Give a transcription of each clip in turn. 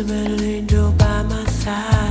Phantom angel by my side.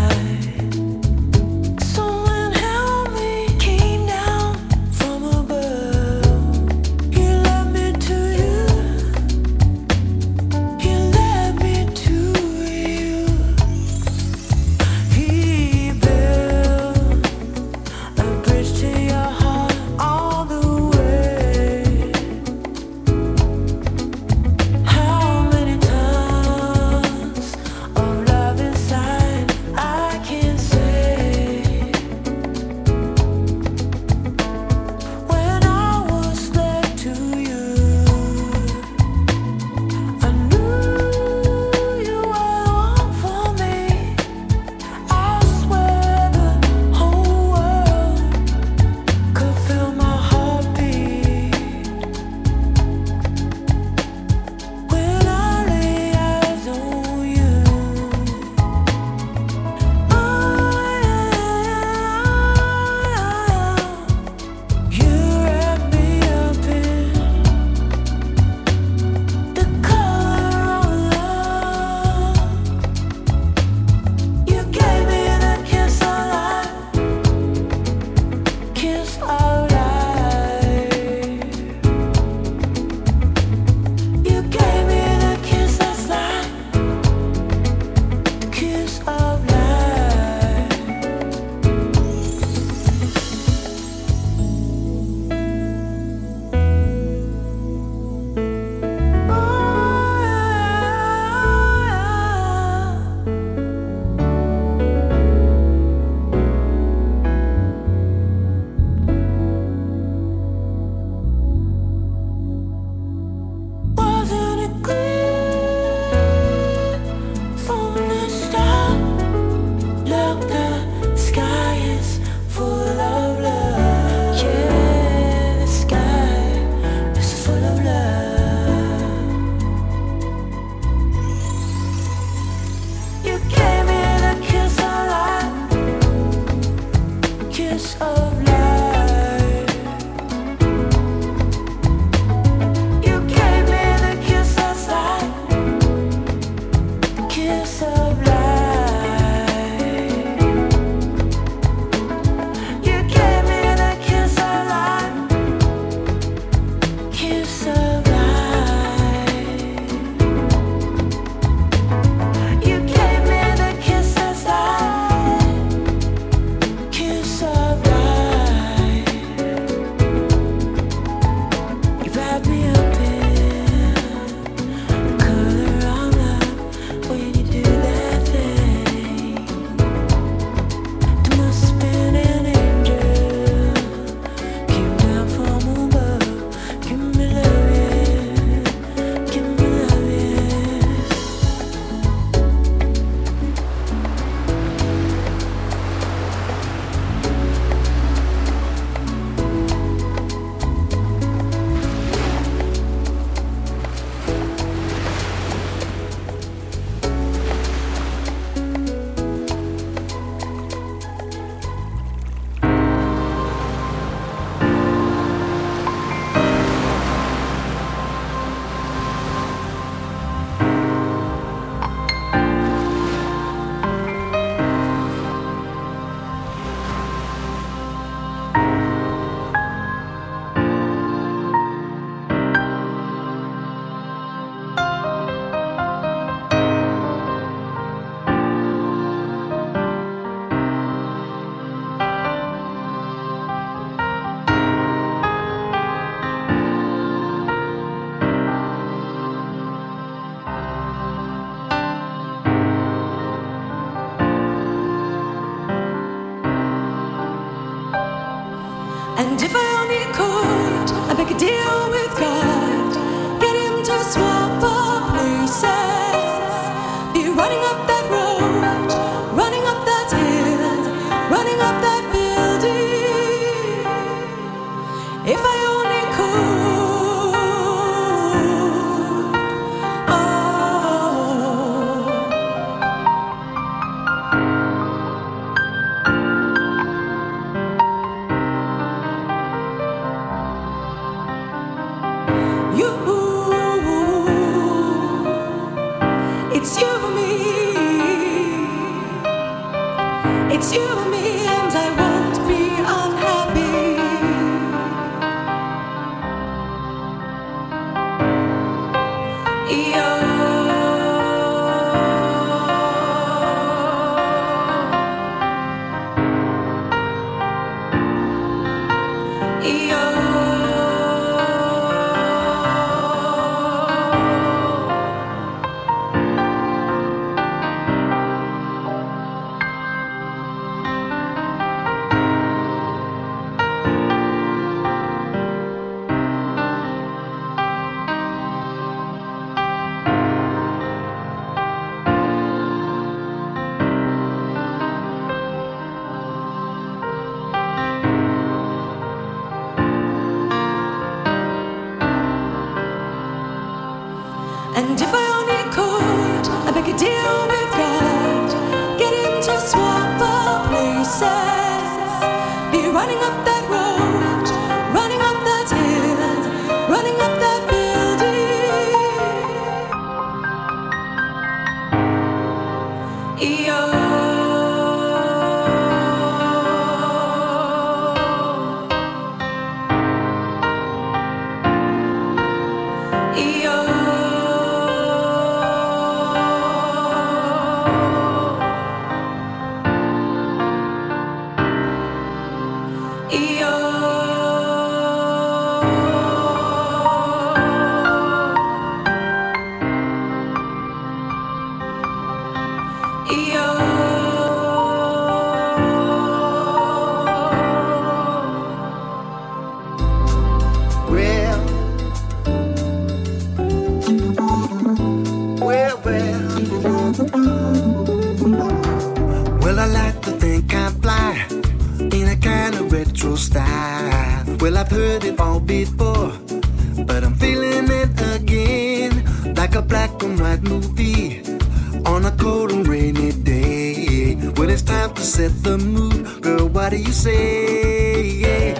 When it's time to set the mood, girl, what do you say?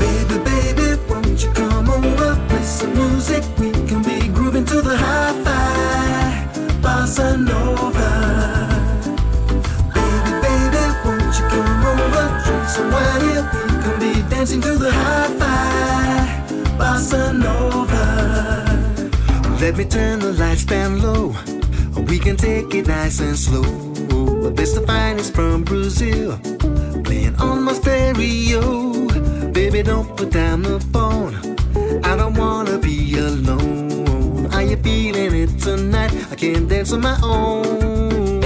Baby, baby, won't you come over, play some music? We can be grooving to the hi-fi, bossa nova. Baby, baby, won't you come over, drink some wine here? We can be dancing to the hi-fi, bossa nova. Let me turn the lights down low. We can take it nice and slow but it's the finest from Brazil. Playing on my stereo. Baby, don't put down the phone. I don't wanna be alone. Are you feeling it tonight? I can't dance on my own.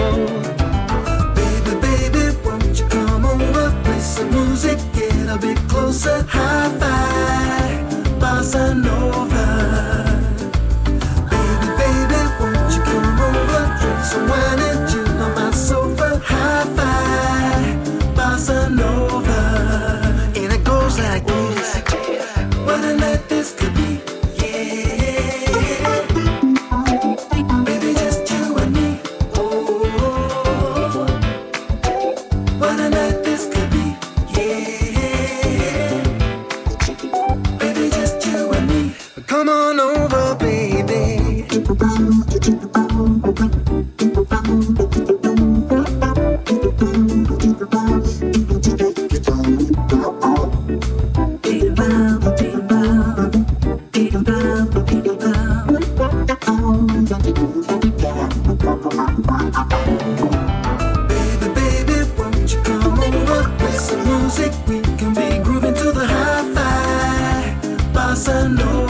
Baby, baby, won't you come over? Play some music, get a bit closer. Hi-fi, bossa nova. I know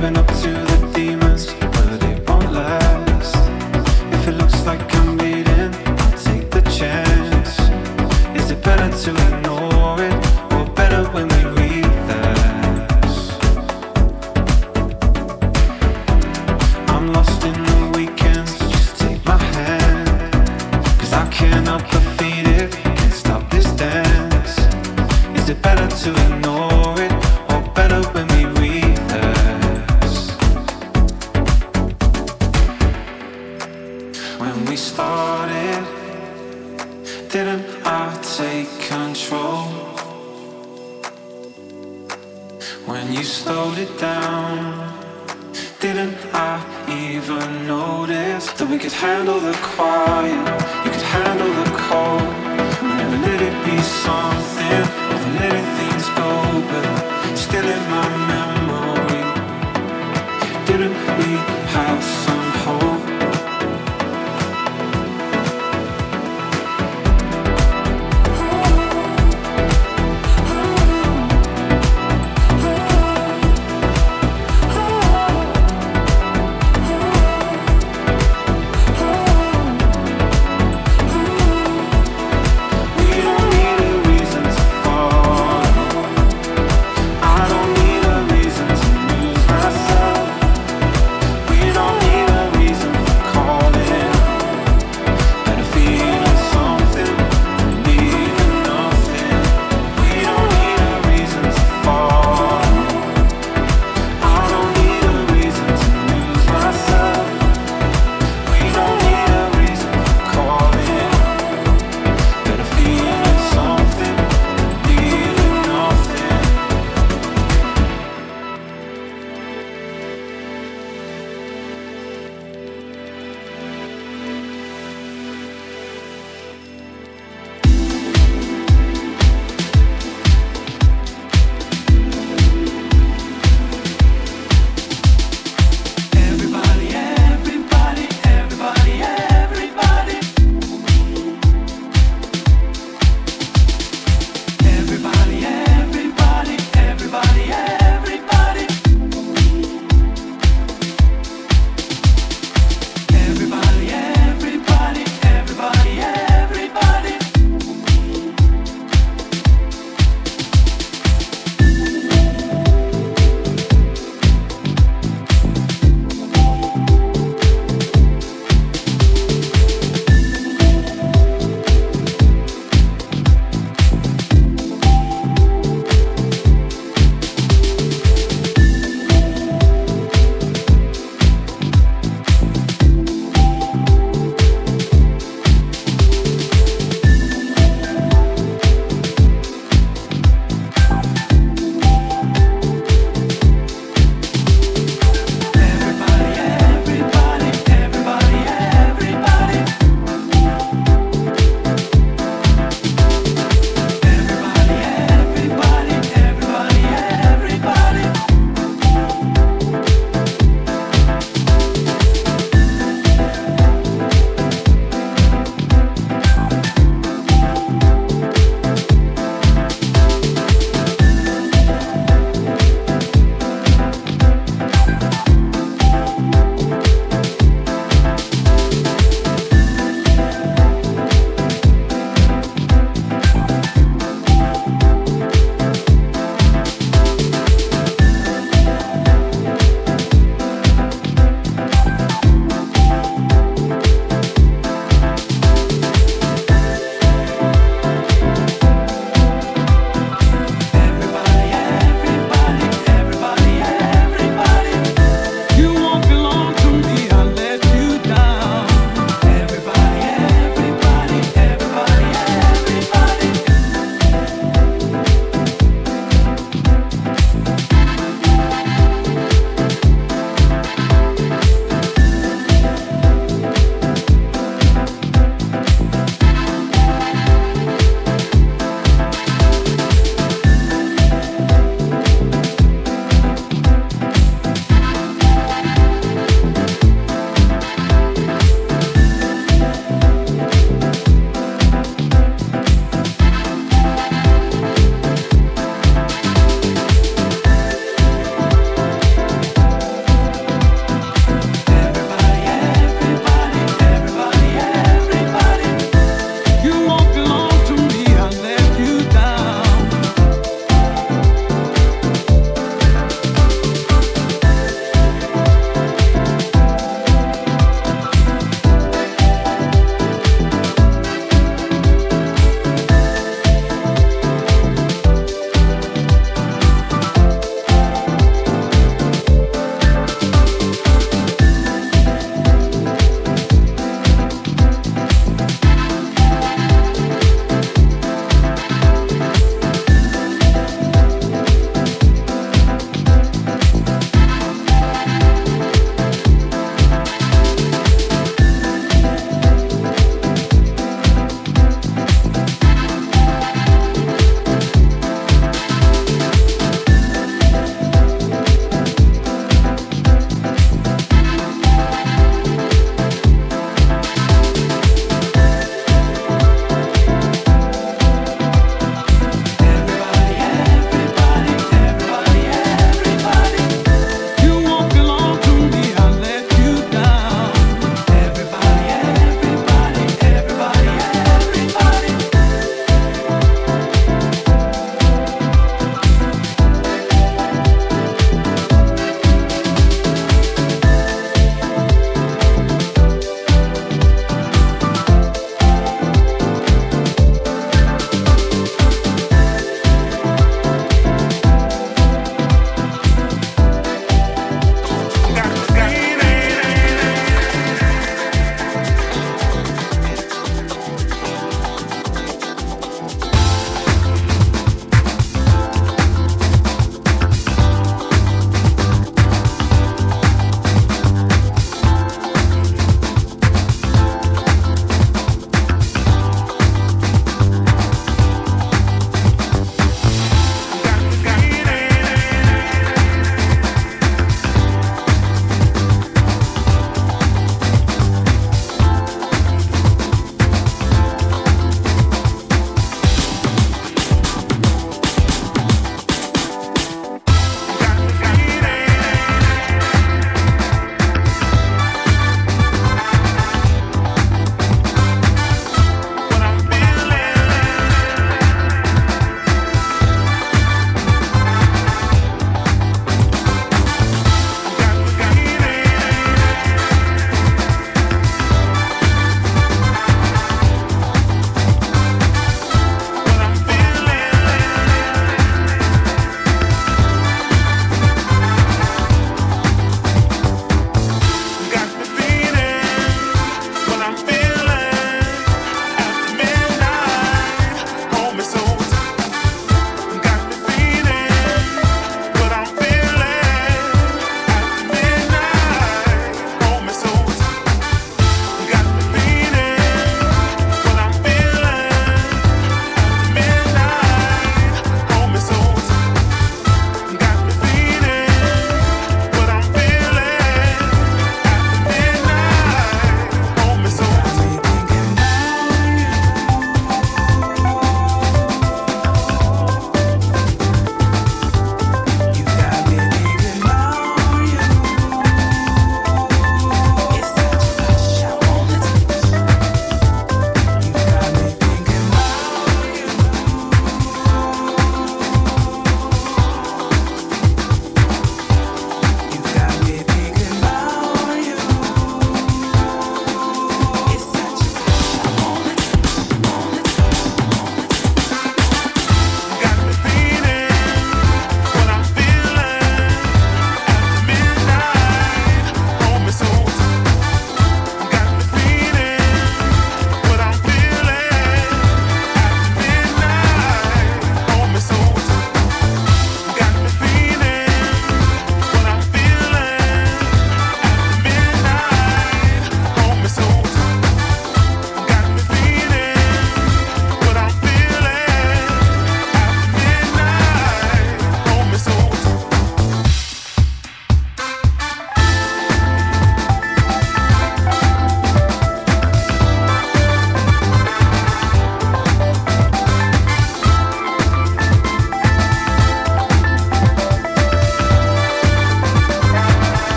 Been up to